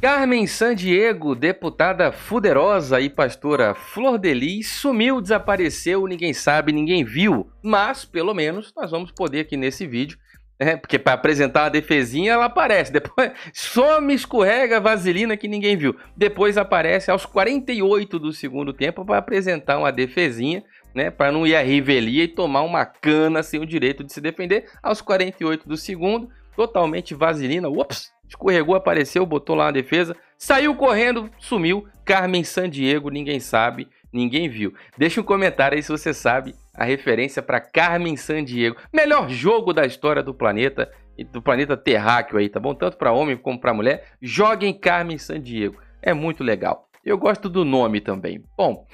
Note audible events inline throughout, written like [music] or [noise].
Carmen Sandiego, deputada fuderosa e pastora Flor Delis, sumiu, desapareceu, ninguém sabe, ninguém viu. Mas, pelo menos, nós vamos poder aqui nesse vídeo, né, porque para apresentar uma defesinha ela aparece, depois [laughs] some, escorrega, vaselina que ninguém viu. Depois aparece aos 48 do segundo tempo para apresentar uma defesinha, né, para não ir à revelia e tomar uma cana sem o direito de se defender. Aos 48 do segundo, totalmente vaselina, ups, escorregou, apareceu, botou lá uma defesa, saiu correndo, sumiu. Carmen Sandiego, ninguém sabe, ninguém viu. Deixa um comentário aí se você sabe a referência para Carmen Sandiego. Melhor jogo da história do planeta, do planeta terráqueo aí, tá bom? Tanto para homem como para mulher. Joguem Carmen Sandiego. É muito legal. Eu gosto do nome também. Bom,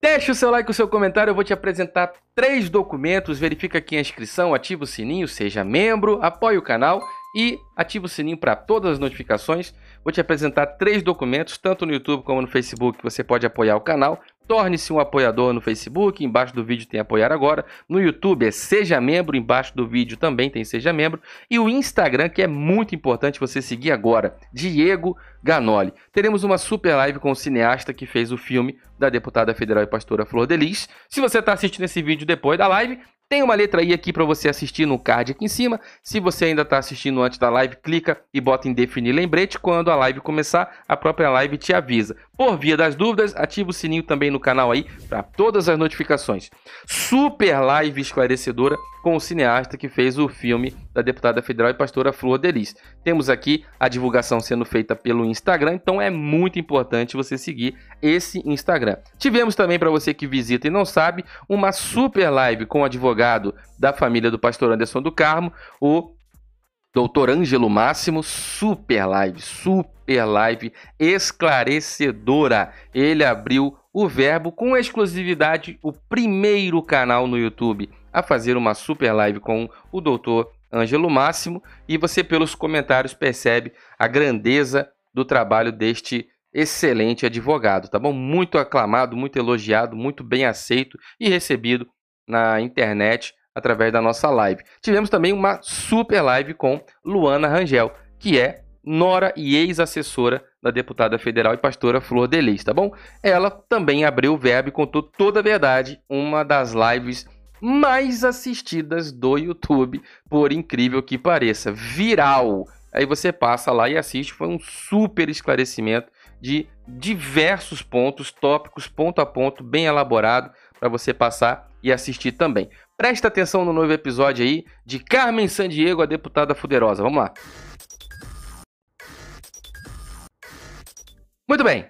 Deixe o seu like e o seu comentário, eu vou te apresentar três documentos, verifica aqui a inscrição, ativa o sininho, seja membro, apoie o canal e ativa o sininho para todas as notificações. Vou te apresentar três documentos, tanto no YouTube como no Facebook, que você pode apoiar o canal. Torne-se um apoiador no Facebook, embaixo do vídeo tem apoiar agora. No YouTube é seja membro, embaixo do vídeo também tem seja membro. E o Instagram, que é muito importante você seguir agora, Diego Ganoli. Teremos uma super live com o cineasta que fez o filme da deputada federal e pastora Flor Delis. Se você está assistindo esse vídeo depois da live, tem uma letra I aqui para você assistir no card aqui em cima. Se você ainda está assistindo antes da live, clica e bota em definir lembrete. Quando a live começar, a própria live te avisa. Por via das dúvidas, ativa o sininho também no canal aí para todas as notificações. Super live esclarecedora com o cineasta que fez o filme da deputada federal e pastora Flor Delis. Temos aqui a divulgação sendo feita pelo Instagram, então é muito importante você seguir esse Instagram. Tivemos também para você que visita e não sabe, uma super live com o advogado da família do pastor Anderson do Carmo, o Doutor Ângelo Máximo, super live, super live esclarecedora. Ele abriu o Verbo com exclusividade, o primeiro canal no YouTube a fazer uma super live com o doutor Ângelo Máximo e você pelos comentários percebe a grandeza do trabalho deste excelente advogado, tá bom? Muito aclamado, muito elogiado, muito bem aceito e recebido na internet através da nossa live. Tivemos também uma super live com Luana Rangel, que é nora e ex-assessora da deputada federal e pastora Flor Delis, tá bom? Ela também abriu o verbo e contou toda a verdade, uma das lives mais assistidas do YouTube, por incrível que pareça. Viral. Aí você passa lá e assiste. Foi um super esclarecimento de diversos pontos, tópicos, ponto a ponto, bem elaborado, para você passar e assistir também. Presta atenção no novo episódio aí de Carmen Sandiego, a deputada fuderosa. Vamos lá. Muito bem.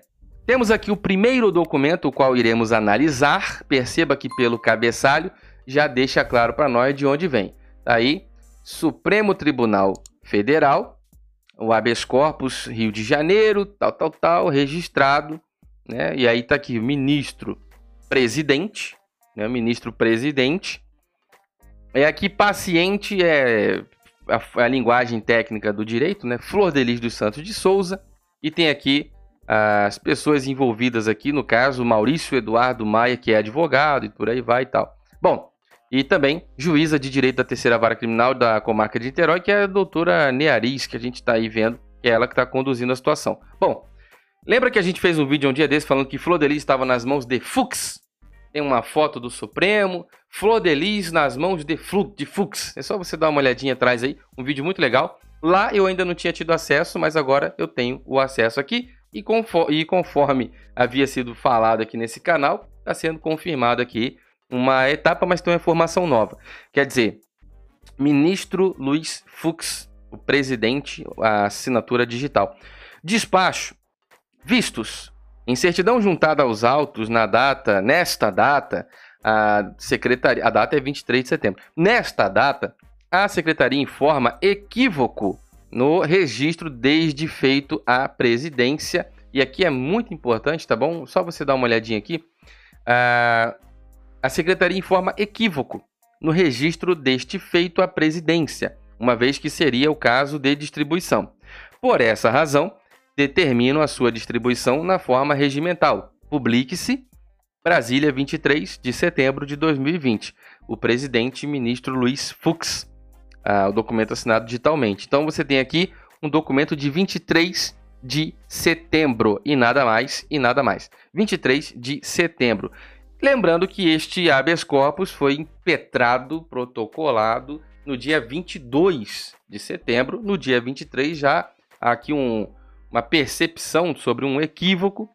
Temos aqui o primeiro documento, o qual iremos analisar. Perceba que pelo cabeçalho já deixa claro para nós de onde vem. Tá aí, Supremo Tribunal Federal, o habeas corpus Rio de Janeiro, tal, tal, tal, registrado, né? E aí tá aqui o ministro presidente, né? O ministro presidente. É aqui paciente é a, a, linguagem técnica do direito, né? Flor Delis dos Santos de Souza e tem aqui as pessoas envolvidas aqui, no caso, Maurício Eduardo Maia, que é advogado e por aí vai e tal. Bom, e também juíza de direito da terceira vara criminal da comarca de Niterói, que é a doutora Neariz, que a gente está aí vendo, que é ela que está conduzindo a situação. Bom, lembra que a gente fez um vídeo um dia desse falando que Flor Delis estava nas mãos de Fux? Tem uma foto do Supremo, Flor Delis nas mãos de, Flu, de Fux. É só você dar uma olhadinha atrás aí, um vídeo muito legal. Lá eu ainda não tinha tido acesso, mas agora eu tenho o acesso aqui. E conforme, e conforme havia sido falado aqui nesse canal, está sendo confirmado aqui uma etapa, mas tem uma informação nova. Quer dizer, ministro Luiz Fux, o presidente, a assinatura digital. Despacho. Vistos. Em certidão juntada aos autos na data, nesta data, a secretaria, a data é 23 de setembro. Nesta data, a secretaria informa equívoco no registro desde feito à presidência. E aqui é muito importante, tá bom? Só você dar uma olhadinha aqui. Uh, a secretaria informa equívoco no registro deste feito à presidência, uma vez que seria o caso de distribuição. Por essa razão, determino a sua distribuição na forma regimental. Publique-se Brasília, 23 de setembro de 2020. O presidente ministro Luiz Fux. Ah, o documento assinado digitalmente. Então você tem aqui um documento de 23 de setembro e nada mais e nada mais. 23 de setembro. Lembrando que este habeas corpus foi impetrado, protocolado no dia 22 de setembro. No dia 23 já aqui um, uma percepção sobre um equívoco,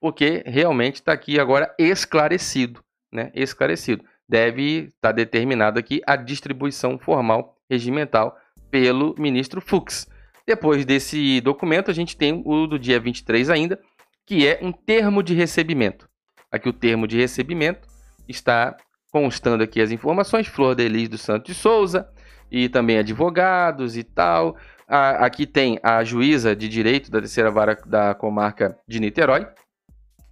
porque realmente está aqui agora esclarecido, né? Esclarecido. Deve estar tá determinado aqui a distribuição formal regimental pelo ministro Fux. Depois desse documento, a gente tem o do dia 23 ainda, que é um termo de recebimento. Aqui o termo de recebimento está constando aqui as informações, Flor de Elis dos Santos de Souza, e também advogados e tal. Aqui tem a juíza de direito da terceira vara da comarca de Niterói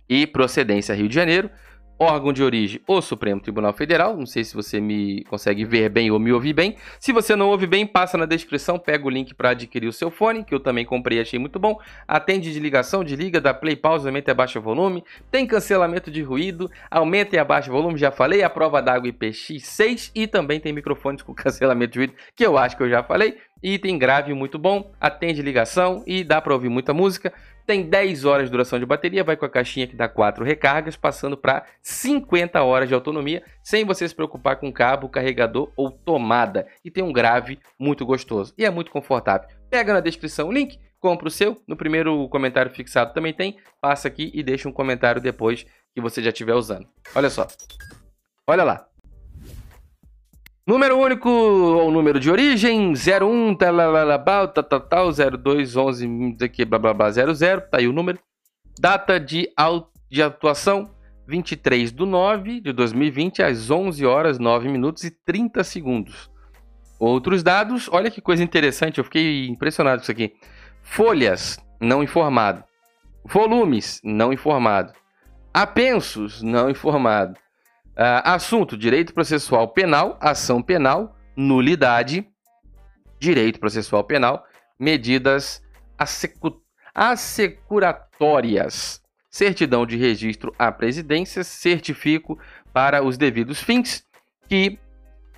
e procedência Rio de Janeiro, órgão de origem, o Supremo Tribunal Federal. Não sei se você me consegue ver bem ou me ouvir bem. Se você não ouve bem, passa na descrição, pega o link para adquirir o seu fone, que eu também comprei e achei muito bom. Atende de ligação, desliga, dá play, pausa, aumenta e abaixa o volume. Tem cancelamento de ruído, aumenta e abaixa o volume, já falei. A prova d'água IPX6 e também tem microfones com [laughs] cancelamento de ruído, que eu acho que eu já falei. E tem grave muito bom, atende ligação e dá para ouvir muita música. Tem 10 horas de duração de bateria, vai com a caixinha que dá 4 recargas, passando para 50 horas de autonomia, sem você se preocupar com cabo, carregador ou tomada. E tem um grave muito gostoso e é muito confortável. Pega na descrição o link, compra o seu. No primeiro comentário fixado também tem. Passa aqui e deixa um comentário depois que você já estiver usando. Olha só. Olha lá. Número único ou número de origem, 01, tal, tal, tal, tal, 02, 11, aqui, blá, blá, blá, 00, tá aí o número. Data de, de atuação, 23 de 9 de 2020, às 11 horas, 9 minutos e 30 segundos. Outros dados, olha que coisa interessante, eu fiquei impressionado com isso aqui. Folhas, não informado. Volumes, não informado. Apensos, não informado. Uh, assunto: direito processual penal, ação penal, nulidade, direito processual penal, medidas assecu assecuratórias, certidão de registro à presidência, certifico para os devidos fins que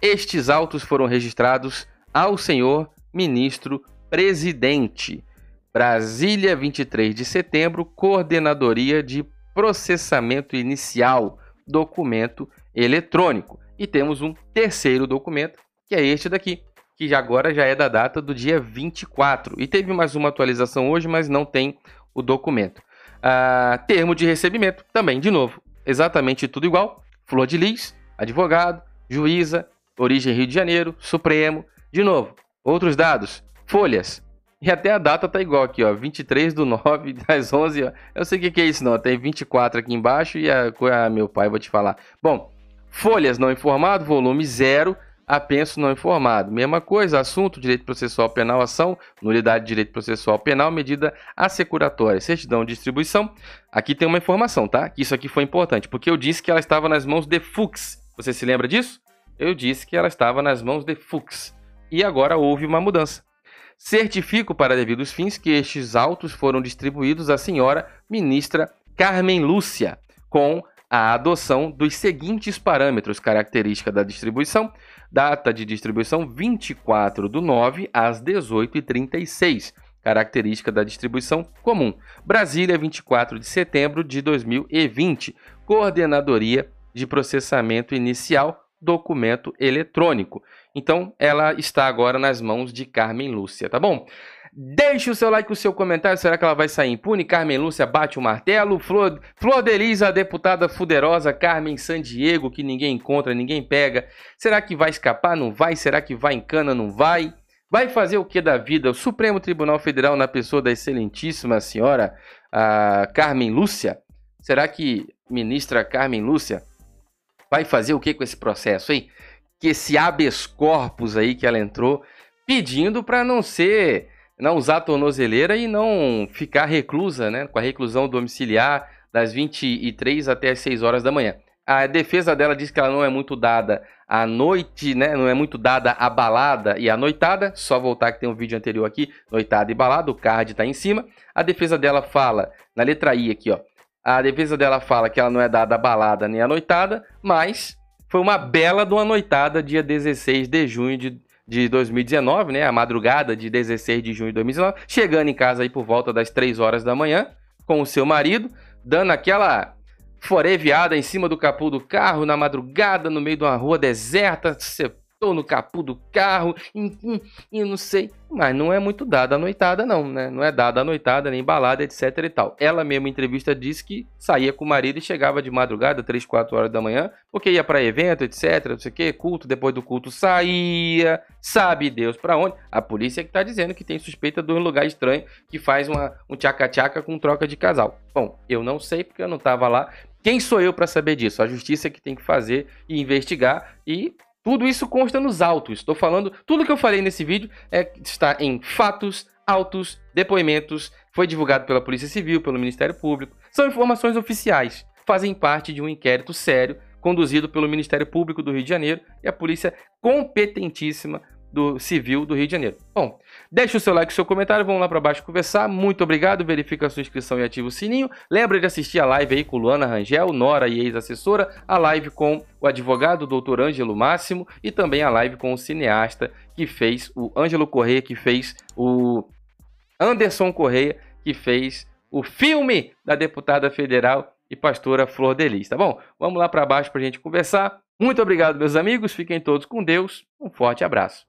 estes autos foram registrados ao senhor ministro presidente. Brasília, 23 de setembro, Coordenadoria de Processamento Inicial documento eletrônico. E temos um terceiro documento, que é este daqui, que agora já é da data do dia 24. E teve mais uma atualização hoje, mas não tem o documento. Ah, termo de recebimento, também, de novo, exatamente tudo igual. Flor de Lis, advogado, juíza, origem Rio de Janeiro, Supremo. De novo, outros dados, folhas, e até a data tá igual aqui, ó. 23 do 9 [laughs] das 11. Ó. Eu sei o que, que é isso, não. Tem 24 aqui embaixo e a, a meu pai, vou te falar. Bom, folhas não informado, volume 0. Apenso não informado. Mesma coisa, assunto, direito processual penal, ação, nulidade de direito processual penal, medida assecuratória, certidão de distribuição. Aqui tem uma informação, tá? Que isso aqui foi importante, porque eu disse que ela estava nas mãos de Fux. Você se lembra disso? Eu disse que ela estava nas mãos de Fux. E agora houve uma mudança. Certifico para devidos fins que estes autos foram distribuídos à senhora ministra Carmen Lúcia, com a adoção dos seguintes parâmetros: característica da distribuição, data de distribuição 24 do 9 às 18h36. Característica da distribuição comum. Brasília, 24 de setembro de 2020. Coordenadoria de processamento inicial, documento eletrônico. Então, ela está agora nas mãos de Carmen Lúcia, tá bom? Deixe o seu like, o seu comentário. Será que ela vai sair impune? Carmen Lúcia bate o martelo. Flor, Flor Delisa, a deputada fuderosa. Carmen Sandiego, que ninguém encontra, ninguém pega. Será que vai escapar? Não vai? Será que vai em cana? Não vai? Vai fazer o que da vida? O Supremo Tribunal Federal, na pessoa da excelentíssima senhora a Carmen Lúcia? Será que ministra Carmen Lúcia vai fazer o que com esse processo, hein? que esse habeas corpus aí que ela entrou, pedindo para não ser, não usar a tornozeleira e não ficar reclusa, né, com a reclusão domiciliar das 23 até as 6 horas da manhã. A defesa dela diz que ela não é muito dada à noite, né? Não é muito dada à balada e à noitada. Só voltar que tem um vídeo anterior aqui, noitada e balada, o card está em cima. A defesa dela fala, na letra I aqui, ó. A defesa dela fala que ela não é dada balada nem à noitada, mas foi uma bela de uma noitada, dia 16 de junho de de 2019, né? A madrugada de 16 de junho de 2019, chegando em casa aí por volta das 3 horas da manhã com o seu marido, dando aquela foreviada em cima do capô do carro na madrugada, no meio de uma rua deserta, tô no capô do carro, e não sei. Mas não é muito dada a noitada, não, né? Não é dada a noitada, nem balada, etc e tal. Ela mesma em entrevista disse que saía com o marido e chegava de madrugada, 3, 4 horas da manhã, porque ia para evento, etc, não sei o que, culto, depois do culto saía, sabe Deus para onde. A polícia que tá dizendo que tem suspeita de um lugar estranho que faz uma, um tchaca-tchaca com troca de casal. Bom, eu não sei porque eu não tava lá. Quem sou eu para saber disso? A justiça é que tem que fazer e investigar e tudo isso consta nos autos. Estou falando, tudo que eu falei nesse vídeo é, está em fatos, autos, depoimentos, foi divulgado pela Polícia Civil, pelo Ministério Público. São informações oficiais, fazem parte de um inquérito sério conduzido pelo Ministério Público do Rio de Janeiro e a polícia competentíssima do Civil do Rio de Janeiro. Bom, deixe o seu like e seu comentário, vamos lá para baixo conversar. Muito obrigado, verifica a sua inscrição e ativa o sininho. Lembra de assistir a live aí com Luana Rangel, Nora e ex-assessora, a live com o advogado Dr. Ângelo Máximo e também a live com o cineasta que fez, o Ângelo Correia, que fez o Anderson Correia, que fez o filme da deputada federal e pastora Flor Delis, tá bom? Vamos lá para baixo para a gente conversar. Muito obrigado, meus amigos. Fiquem todos com Deus. Um forte abraço.